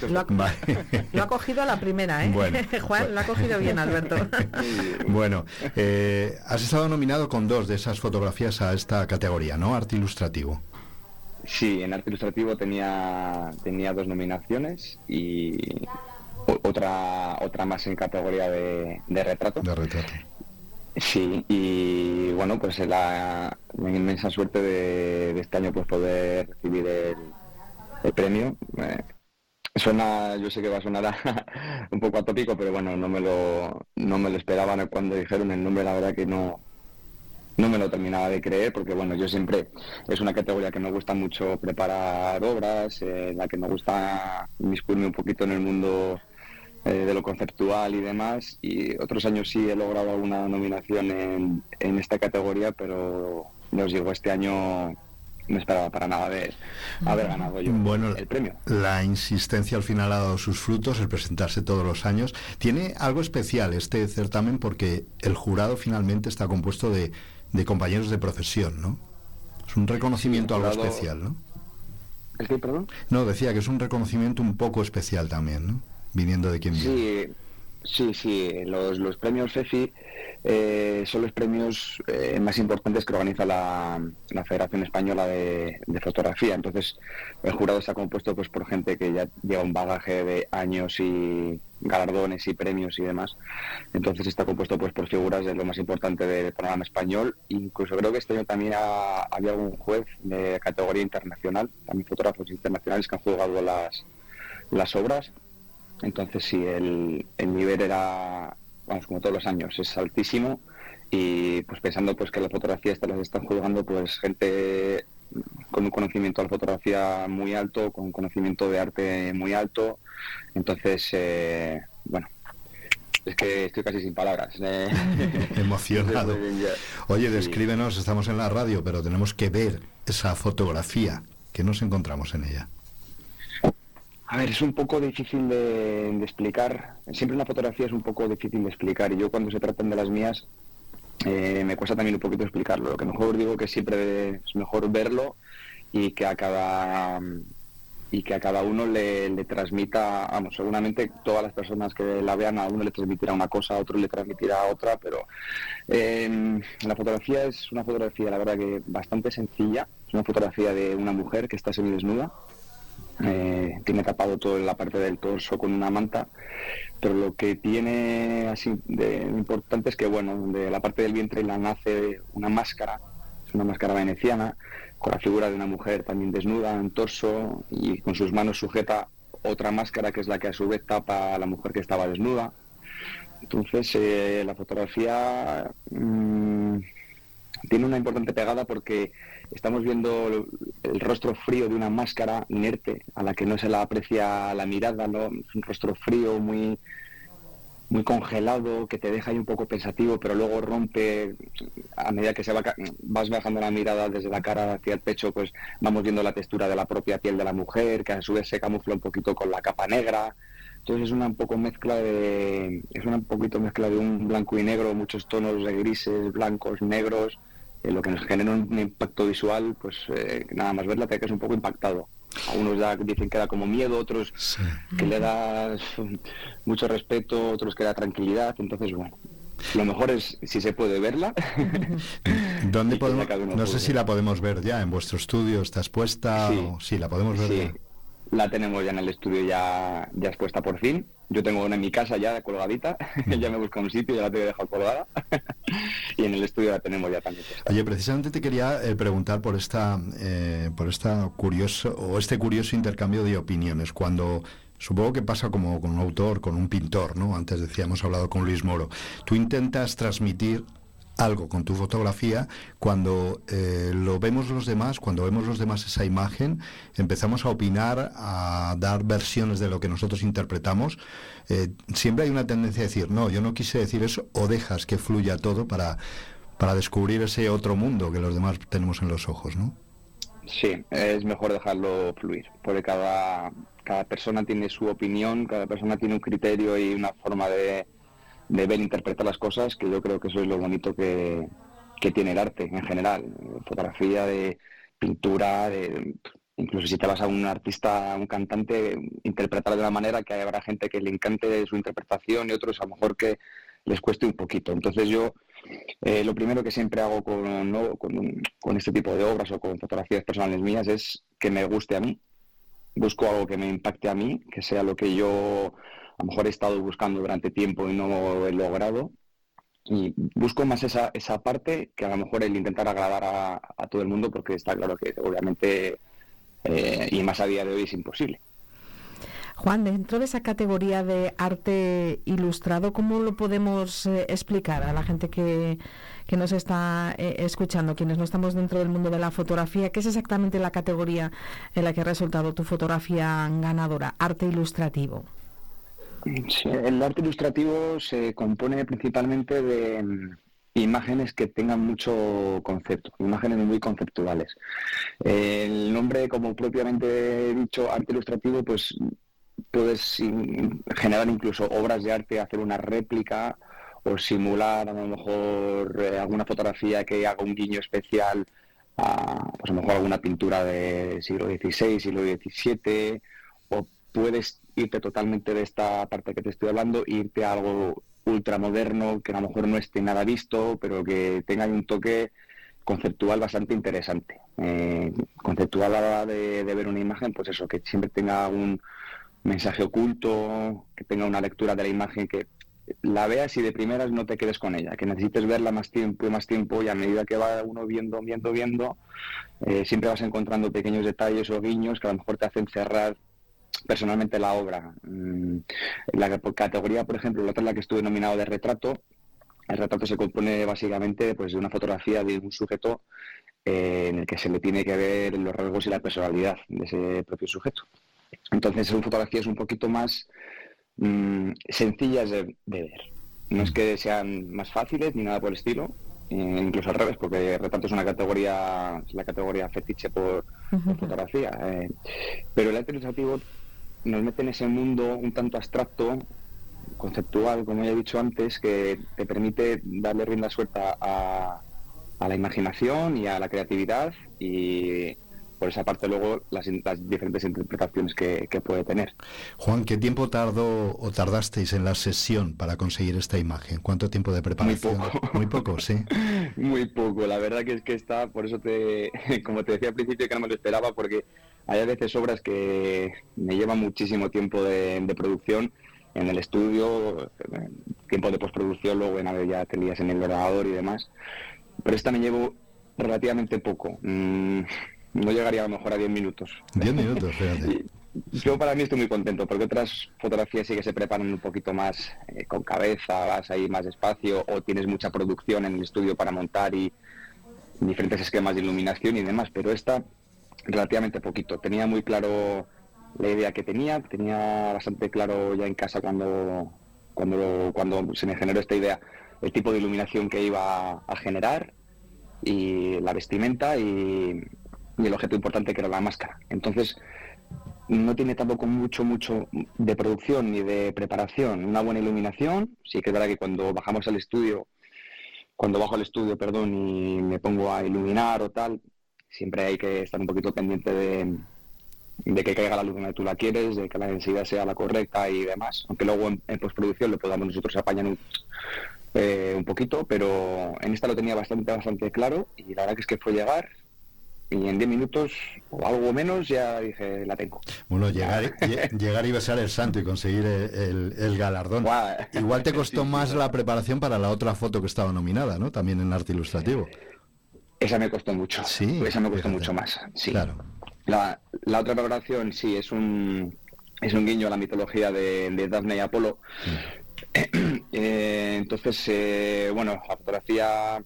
Lo ha, Vale. lo ha cogido a la primera, ¿eh? Bueno, Juan, lo ha cogido bien, Alberto. Bueno, eh, has estado nominado con dos de esas fotografías a esta categoría, ¿no? Arte ilustrativo. Sí, en arte ilustrativo tenía tenía dos nominaciones y otra otra más en categoría de, de retrato. De retrato. Sí, y bueno, pues es la, la inmensa suerte de, de este año pues poder recibir el, el premio. Eh, Suena, yo sé que va a sonar un poco atópico, pero bueno, no me lo, no me lo esperaban cuando dijeron el nombre, la verdad que no, no me lo terminaba de creer, porque bueno, yo siempre es una categoría que me gusta mucho preparar obras, eh, la que me gusta inmiscuirme un poquito en el mundo eh, de lo conceptual y demás, y otros años sí he logrado alguna nominación en, en esta categoría, pero os digo, este año no esperaba para nada de haber ganado yo Bueno, el premio. la insistencia al final ha dado sus frutos, el presentarse todos los años. Tiene algo especial este certamen porque el jurado finalmente está compuesto de, de compañeros de profesión, ¿no? Es un reconocimiento Sí, algo especial, ¿no? ¿Es que, perdón? No, decía que es un reconocimiento un poco especial también, ¿no? Viniendo de quien viene. Sí, sí, sí. Los, premios FEFI eh, son los premios eh, más importantes que organiza la, Federación Española de, Fotografía. Entonces, el jurado está compuesto pues por gente que ya lleva un bagaje de años y galardones y premios y demás. Entonces está compuesto pues por figuras de lo más importante del panorama español. Incluso creo que este año también ha- había algún juez de categoría internacional, también fotógrafos internacionales que han juzgado las, las obras. Entonces sí, el, el nivel era, vamos, como todos los años, es altísimo y pues pensando pues que la fotografía esta las están juzgando pues gente con un conocimiento de la fotografía muy alto, con un conocimiento de arte muy alto. Entonces, eh, bueno, es que estoy casi sin palabras. eh. Emocionado. Oye, descríbenos, estamos en la radio, pero tenemos que ver esa fotografía que nos encontramos en ella. A ver, es un poco difícil de, explicar. Siempre una fotografía es un poco difícil de explicar y yo cuando se tratan de las mías eh, me cuesta también un poquito explicarlo. Lo que mejor digo que siempre es mejor verlo y que a cada y que a cada uno le, transmita, vamos, seguramente todas las personas que la vean a uno le transmitirá una cosa, a otro le transmitirá otra, pero eh, la fotografía es una fotografía, la verdad que bastante sencilla. Es una fotografía de una mujer que está semidesnuda, eh, tiene tapado toda la parte del torso con una manta, pero lo que tiene así de importante es que, bueno, de la parte del vientre la nace una máscara, es una máscara veneciana, con la figura de una mujer también desnuda en torso y con sus manos sujeta otra máscara que es la que a su vez tapa a la mujer que estaba desnuda. Entonces, eh, la fotografía mm, tiene una importante pegada porque estamos viendo el, rostro frío de una máscara inerte a la que no se la aprecia la mirada, ¿no? Es un rostro frío, muy, muy congelado, que te deja ahí un poco pensativo, pero luego rompe a medida que se va vas bajando la mirada desde la cara hacia el pecho, pues vamos viendo la textura de la propia piel de la mujer, que a su vez se camufla un poquito con la capa negra. Entonces es una un poco mezcla de es una un poquito mezcla de un blanco y negro, muchos tonos de grises, blancos, negros, eh, lo que nos genera un impacto visual, pues eh, nada más verla te quedas un poco impactado. Algunos dicen que da como miedo, otros que le da mucho respeto, otros que da tranquilidad. Entonces, bueno, lo mejor es si se puede verla. ¿Dónde podemos, no sé si la podemos ver ya en vuestro estudio, está expuesta Sí. o sí, la podemos ver Sí, ya. la tenemos ya en el estudio ya, ya expuesta por fin. Yo tengo una en mi casa ya colgadita, ya me busca un sitio, ya la tengo dejado colgada. y en el estudio la tenemos ya también. puesta. Oye, precisamente te quería eh, preguntar por esta, eh, por esta curioso o este curioso intercambio de opiniones cuando supongo que pasa como con un autor, con un pintor, ¿no? Antes decíamos hablado con Luis Moro. Tú intentas transmitir algo con tu fotografía, cuando eh, lo vemos los demás, cuando vemos los demás esa imagen, empezamos a opinar, a dar versiones de lo que nosotros interpretamos. Eh, siempre hay una tendencia a decir, no, yo no quise decir eso, o dejas que fluya todo para, para descubrir ese otro mundo que los demás tenemos en los ojos, ¿no? Sí, es mejor dejarlo fluir, porque cada, cada persona tiene su opinión, cada persona tiene un criterio y una forma de, de ver e interpretar las cosas, que yo creo que eso es lo bonito que, que tiene el arte en general. Fotografía, de pintura, de, incluso si te vas a un artista, a un cantante, interpretar de una manera que habrá gente que le encante su interpretación y otros a lo mejor que les cueste un poquito. Entonces yo eh, lo primero que siempre hago con, con, con este tipo de obras o con fotografías personales mías es que me guste a mí. Busco algo que me impacte a mí, que sea lo que yo a lo mejor he estado buscando durante tiempo y no he logrado. Y busco más esa, esa parte que a lo mejor el intentar agradar a, a todo el mundo, porque está claro que obviamente, eh, y más a día de hoy, es imposible. Juan, dentro de esa categoría de arte ilustrado, ¿cómo lo podemos eh, explicar a la gente que, que nos está eh, escuchando, quienes no estamos dentro del mundo de la fotografía? ¿Qué es exactamente la categoría en la que ha resultado tu fotografía ganadora, arte ilustrativo? Sí, el arte ilustrativo se compone principalmente de mm, imágenes que tengan mucho concepto, imágenes muy conceptuales. El nombre, como propiamente dicho, arte ilustrativo, pues puedes generar incluso obras de arte, hacer una réplica o simular a lo mejor eh, alguna fotografía que haga un guiño especial a, pues a lo mejor alguna pintura del siglo XVI, siglo XVII, o puedes irte totalmente de esta parte que te estoy hablando irte a algo ultramoderno que a lo mejor no esté nada visto, pero que tenga un toque conceptual bastante interesante. Eh, conceptual a la hora de, de ver una imagen, pues eso, que siempre tenga un mensaje oculto, que tenga una lectura de la imagen que la veas y de primeras no te quedes con ella, que necesites verla más tiempo y más tiempo y a medida que va uno viendo, viendo, viendo, eh, siempre vas encontrando pequeños detalles o guiños que a lo mejor te hacen cerrar personalmente la obra. Mm, La categoría, por ejemplo, la otra la que estuve nominado de retrato, el retrato se compone básicamente pues, de una fotografía de un sujeto eh, en el que se le tiene que ver los rasgos y la personalidad de ese propio sujeto. Entonces son fotografías un poquito más mm, sencillas de, de ver. No es que sean más fáciles ni nada por el estilo, eh, incluso al revés, porque retrato es una categoría, es la categoría fetiche por, por fotografía. eh. Pero el arte ilustrativo nos mete en ese mundo un tanto abstracto, conceptual, como ya he dicho antes, que te permite darle rienda suelta a, a la imaginación y a la creatividad y por esa parte luego las, las diferentes interpretaciones que, que puede tener. Juan, ¿qué tiempo tardó o tardasteis en la sesión para conseguir esta imagen? ¿Cuánto tiempo de preparación? poco. Muy poco, sí. Muy poco, la verdad que es que está, por eso te, como te decía al principio que no me lo esperaba, porque hay a veces obras que me llevan muchísimo tiempo de, de producción en el estudio, tiempo de postproducción, luego en ya te lías en el ordenador y demás, pero esta me llevo relativamente poco, Mm, no llegaría a lo mejor a 10 minutos. Diez minutos, fíjate. Yo para mí estoy muy contento porque otras fotografías sí que se preparan un poquito más eh, con cabeza, vas ahí más despacio o tienes mucha producción en el estudio para montar y diferentes esquemas de iluminación y demás, pero esta relativamente poquito. Tenía muy claro la idea que tenía, tenía bastante claro ya en casa cuando, cuando, cuando se me generó esta idea el tipo de iluminación que iba a generar y la vestimenta y, el objeto importante que era la máscara. Entonces, no tiene tampoco mucho, mucho de producción ni de preparación. Una buena iluminación, sí que es verdad que cuando bajamos al estudio, cuando bajo al estudio, perdón, y me pongo a iluminar o tal, siempre hay que estar un poquito pendiente de, de que caiga la luz donde tú la quieres, de que la densidad sea la correcta y demás. Aunque luego en, en postproducción lo podamos nosotros apañar un, eh, un poquito, pero en esta lo tenía bastante, bastante claro y la verdad que es que fue llegar y en 10 minutos o algo menos ya dije, la tengo. Bueno, llegar, lle- llegar y besar el santo y conseguir el, el- el galardón. Igual te costó más la preparación para la otra foto que estaba nominada, ¿no? También en arte ilustrativo. Esa me costó mucho. Sí. Esa me costó fíjate. mucho más. Sí. Claro. La, la otra preparación, sí, es un, es un guiño a la mitología de, de Dafne y Apolo. Eh, entonces, eh, bueno, la fotografía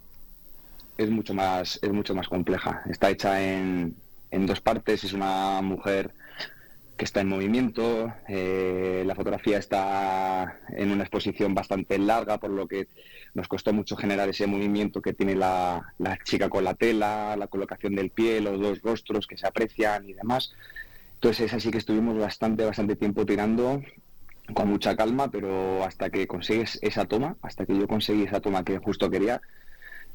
es mucho más, es mucho más compleja. Está hecha en, en dos partes. Es una mujer está en movimiento. eh, la fotografía está en una exposición bastante larga, por lo que nos costó mucho generar ese movimiento que tiene la, la chica con la tela, la colocación del pie, los dos rostros que se aprecian y demás. Entonces es así que estuvimos bastante, bastante tiempo tirando con mucha calma, pero hasta que consigues esa toma, hasta que yo conseguí esa toma que justo quería,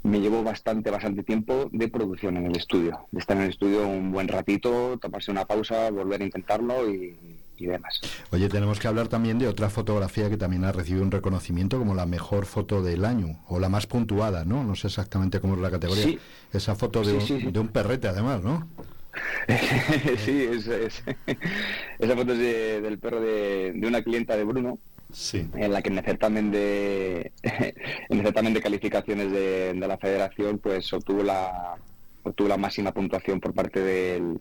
me llevó bastante, bastante tiempo de producción en el estudio, de estar en el estudio un buen ratito, tomarse una pausa, volver a intentarlo y, y demás. Oye, tenemos que hablar también de otra fotografía que también ha recibido un reconocimiento como la mejor foto del año, o la más puntuada, ¿no? No sé exactamente cómo es la categoría. Sí. Esa foto de, Sí, un, sí, de un perrete, además, ¿no? sí, es, es- esa foto es de- del perro de, de una clienta de Bruno, Sí. en la que en el certamen de, en el certamen de calificaciones de, de la federación pues obtuvo la obtuvo la máxima puntuación por parte del,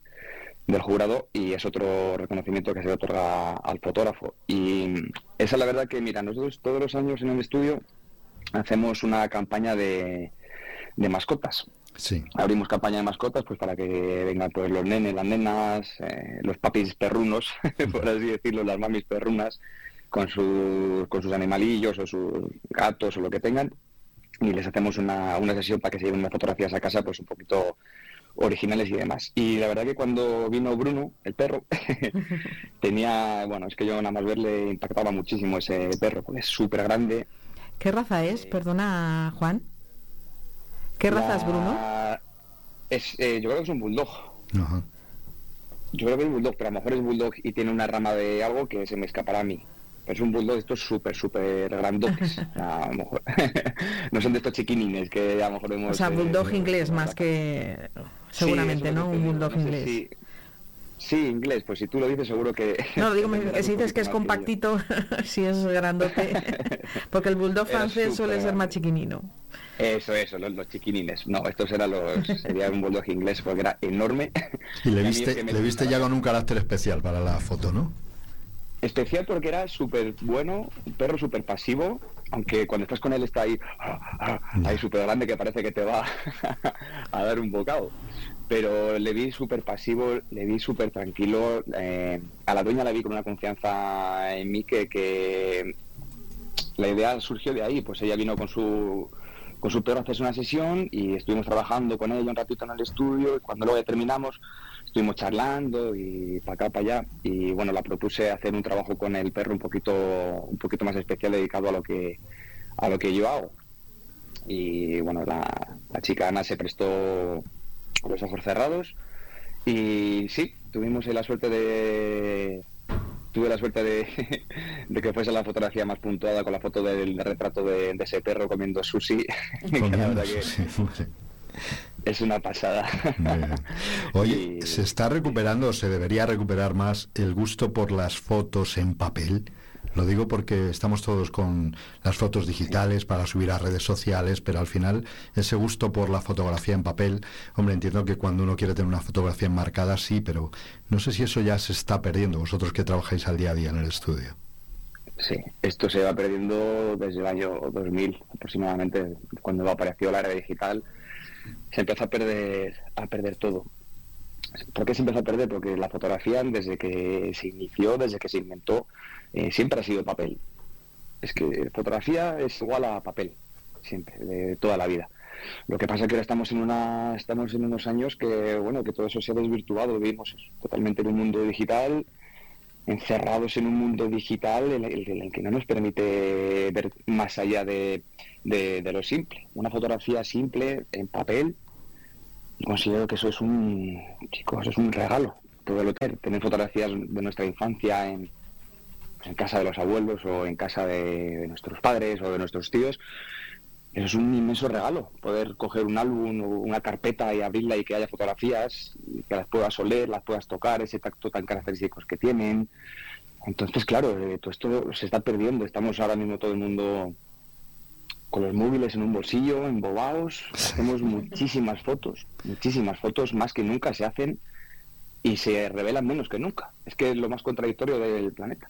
del jurado y es otro reconocimiento que se le otorga al fotógrafo. Y esa es la verdad que, mira, nosotros todos los años en el estudio hacemos una campaña de, de mascotas. Sí. Abrimos campaña de mascotas pues para que vengan pues los nenes, las nenas, eh, los papis perrunos, por así decirlo, las mamis perrunas, con, sus con sus animalillos o sus gatos o lo que tengan y les hacemos una, una sesión para que se lleven unas fotografías a casa pues un poquito originales y demás. Y la verdad que cuando vino Bruno, el perro, tenía, bueno, es que yo nada más verle impactaba muchísimo ese perro, porque es súper grande. ¿Qué raza es? Perdona, Juan. ¿Qué raza es Bruno? Es, eh, yo creo que es un bulldog. Ajá. Yo creo que es bulldog, pero a lo mejor es bulldog y tiene una rama de algo que se me escapará a mí. Pero es un bulldog de estos súper, súper grandotes. A lo mejor no son de estos chiquinines que a lo mejor hemos... O sea, eh, bulldog inglés más que... Seguramente, ¿no? Un bulldog no inglés. si- Sí, inglés, pues si tú lo dices seguro que... No, digo, si dices que es compactito, si es grandote. Porque el bulldog Era francés suele ser más chiquinino. Eso, eso, los, los chiquinines. No, estos eran los... Sería un bulldog inglés porque era enorme. Y le viste, le viste ya con un carácter especial para la foto, ¿no? Especial porque era súper bueno, un perro súper pasivo, aunque cuando estás con él está ahí, ah, ah, ahí súper grande que parece que te va a dar un bocado. Pero le vi súper pasivo, le vi súper tranquilo. eh, a la dueña la vi con una confianza en mí que, que la idea surgió de ahí. Pues ella vino con su, con su perro a hacerse una sesión y estuvimos trabajando con ella un ratito en el estudio y cuando luego ya terminamos estuvimos charlando y para acá, para allá y bueno, la propuse hacer un trabajo con el perro un poquito, un poquito más especial dedicado a lo que, a lo que yo hago. Y bueno, la, la chica Ana se prestó con los ojos cerrados y sí, tuvimos la suerte de tuve la suerte de, de que fuese la fotografía más puntuada con la foto del retrato de, de ese perro comiendo sushi. verdad que sí. Es una pasada. Oye, Y- ¿se está recuperando o se debería recuperar más el gusto por las fotos en papel? Lo digo porque estamos todos con las fotos digitales para subir a redes sociales, pero al final ese gusto por la fotografía en papel, hombre, entiendo que cuando uno quiere tener una fotografía enmarcada, sí, pero no sé si eso ya se está perdiendo, vosotros que trabajáis al día a día en el estudio. Sí, esto se va perdiendo desde el año 2000 aproximadamente, cuando apareció la era digital, se empezó a perder, a perder todo. ¿Por qué se empezó a perder? Porque la fotografía, desde que se inició, desde que se inventó, eh, siempre ha sido papel. Es que fotografía es igual a papel, siempre, de toda la vida. Lo que pasa es que ahora estamos en una, estamos en unos años que, bueno, que todo eso se ha desvirtuado, vivimos totalmente en un mundo digital, encerrados en un mundo digital en el, que no nos permite ver más allá de, de- lo simple. Una fotografía simple en papel, considero que eso es un, chicos, es un regalo. Poderlo tener, tener fotografías de nuestra infancia en, casa de los abuelos o en casa de nuestros padres o de nuestros tíos. Eso es un inmenso regalo, poder coger un álbum o una carpeta y abrirla y que haya fotografías, que las puedas oler, las puedas tocar, ese tacto tan característicos que tienen. Entonces, claro, eh, todo esto se está perdiendo. Estamos ahora mismo todo el mundo con los móviles en un bolsillo, embobados. Hacemos muchísimas fotos, muchísimas fotos, más que nunca se hacen y se revelan menos que nunca. Es que es lo más contradictorio del planeta.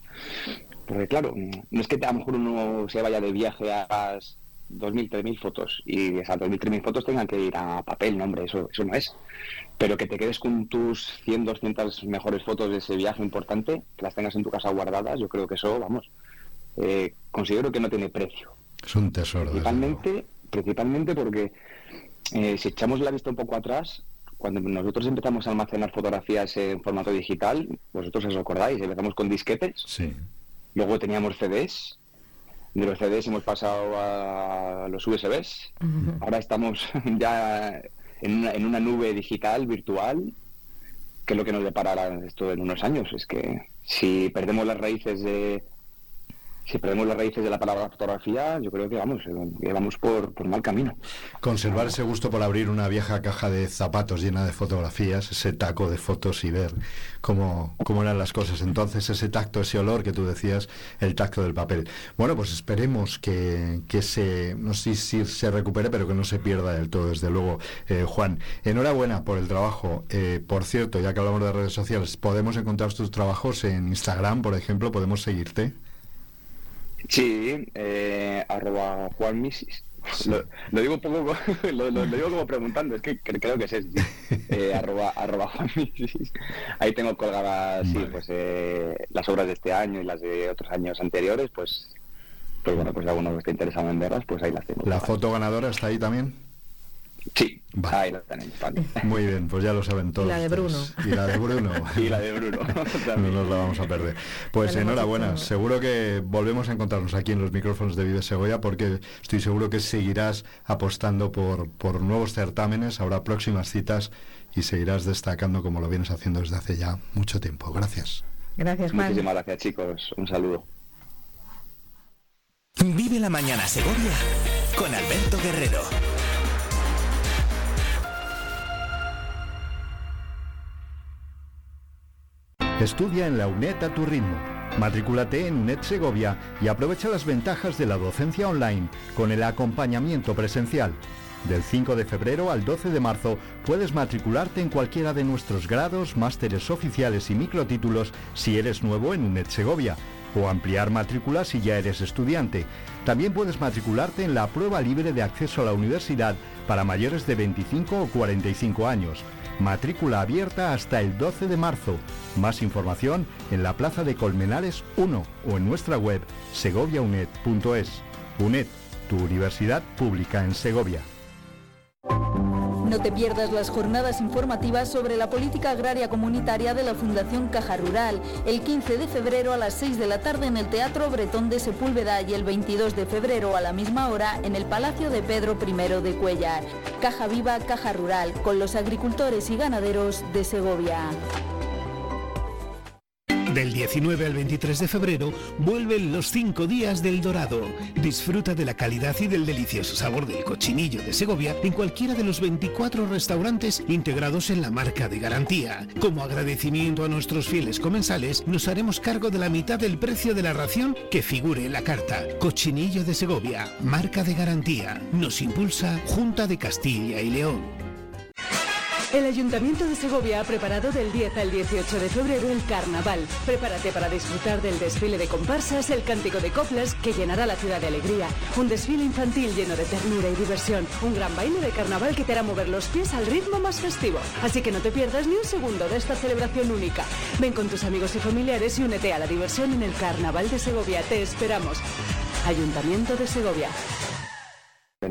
Porque claro, no es que a lo mejor uno se vaya de viaje a las 2.000, 3.000 fotos y esas 2.000, 3.000 fotos tengan que ir a papel, no hombre, eso, eso no es. Pero que te quedes con tus 100, 200 mejores fotos de ese viaje importante, que las tengas en tu casa guardadas, yo creo que eso, vamos, eh, considero que no tiene precio. Es un tesoro. Principalmente, principalmente porque eh, si echamos la vista un poco atrás, cuando nosotros empezamos a almacenar fotografías en formato digital, vosotros os acordáis, empezamos con disquetes, Sí. luego teníamos CDs, de los CDs hemos pasado a los USBs, ahora estamos ya en una, en una nube digital, virtual, que es lo que nos deparará esto en unos años. Es que si perdemos las raíces de, si perdemos las raíces de la palabra fotografía, yo creo que vamos, eh, que vamos por, por mal camino. Conservar ese gusto por abrir una vieja caja de zapatos llena de fotografías, ese taco de fotos y ver cómo, cómo eran las cosas. Entonces, ese tacto, ese olor que tú decías, el tacto del papel. Bueno, pues esperemos que, que se, no sé si se recupere, pero que no se pierda del todo, desde luego. Eh, Juan, enhorabuena por el trabajo. Eh, por cierto, ya que hablamos de redes sociales, podemos encontrar tus trabajos en Instagram, por ejemplo, podemos seguirte. Sí, eh, arroba Juan Misis. Lo, lo digo un poco, co- lo, lo- lo digo como preguntando, es que cre- creo que es ese, sí. Eh, arroba, arroba Juan Misis. Ahí tengo colgadas, sí, pues eh, las obras de este año y las de otros años anteriores, pues, pues bueno, pues si alguno esté interesado en verlas, pues ahí las tengo. ¿La foto ganadora está ahí también? Sí, Vale. ahí las tenéis, vale. Muy bien, pues ya lo saben todos. Y la de ustedes. Bruno. Y la de Bruno. Y la de Bruno. No nos la vamos a perder. Pues enhorabuena. Seguro que volvemos a encontrarnos aquí en los micrófonos de Vive Segoya porque estoy seguro que seguirás apostando por, por nuevos certámenes, habrá próximas citas y seguirás destacando como lo vienes haciendo desde hace ya mucho tiempo. Gracias. Gracias, Juan. Muchísimas gracias, chicos. Un saludo. Vive la mañana Segovia con Alberto Guerrero. Estudia en la UNED a tu ritmo. Matrículate en UNED Segovia y aprovecha las ventajas de la docencia online con el acompañamiento presencial. Del 5 de febrero al 12 de marzo puedes matricularte en cualquiera de nuestros grados, másteres oficiales y microtítulos si eres nuevo en UNED Segovia o ampliar matrícula si ya eres estudiante. También puedes matricularte en la prueba libre de acceso a la universidad para mayores de 25 o 45 años. Matrícula abierta hasta el 12 de marzo. Más información en la Plaza de Colmenares 1 o en nuestra web segoviaunet.es. UNED, tu universidad pública en Segovia. No te pierdas las jornadas informativas sobre la política agraria comunitaria de la Fundación Caja Rural, el 15 de febrero a las 6 de la tarde en el Teatro Bretón de Sepúlveda y el 22 de febrero a la misma hora en el Palacio de Pedro I de Cuellar. Caja Viva, Caja Rural, con los agricultores y ganaderos de Segovia. Del 19 al 23 de febrero vuelven los 5 días del Dorado. Disfruta de la calidad y del delicioso sabor del cochinillo de Segovia en cualquiera de los 24 restaurantes integrados en la marca de garantía. Como agradecimiento a nuestros fieles comensales, nos haremos cargo de la mitad del precio de la ración que figure en la carta. Cochinillo de Segovia, marca de garantía. Nos impulsa Junta de Castilla y León. El Ayuntamiento de Segovia ha preparado del 10 al 18 de febrero el carnaval. Prepárate para disfrutar del desfile de comparsas, el cántico de coplas que llenará la ciudad de alegría, un desfile infantil lleno de ternura y diversión, un gran baile de carnaval que te hará mover los pies al ritmo más festivo. Así que no te pierdas ni un segundo de esta celebración única. Ven con tus amigos y familiares y únete a la diversión en el Carnaval de Segovia. Te esperamos. Ayuntamiento de Segovia.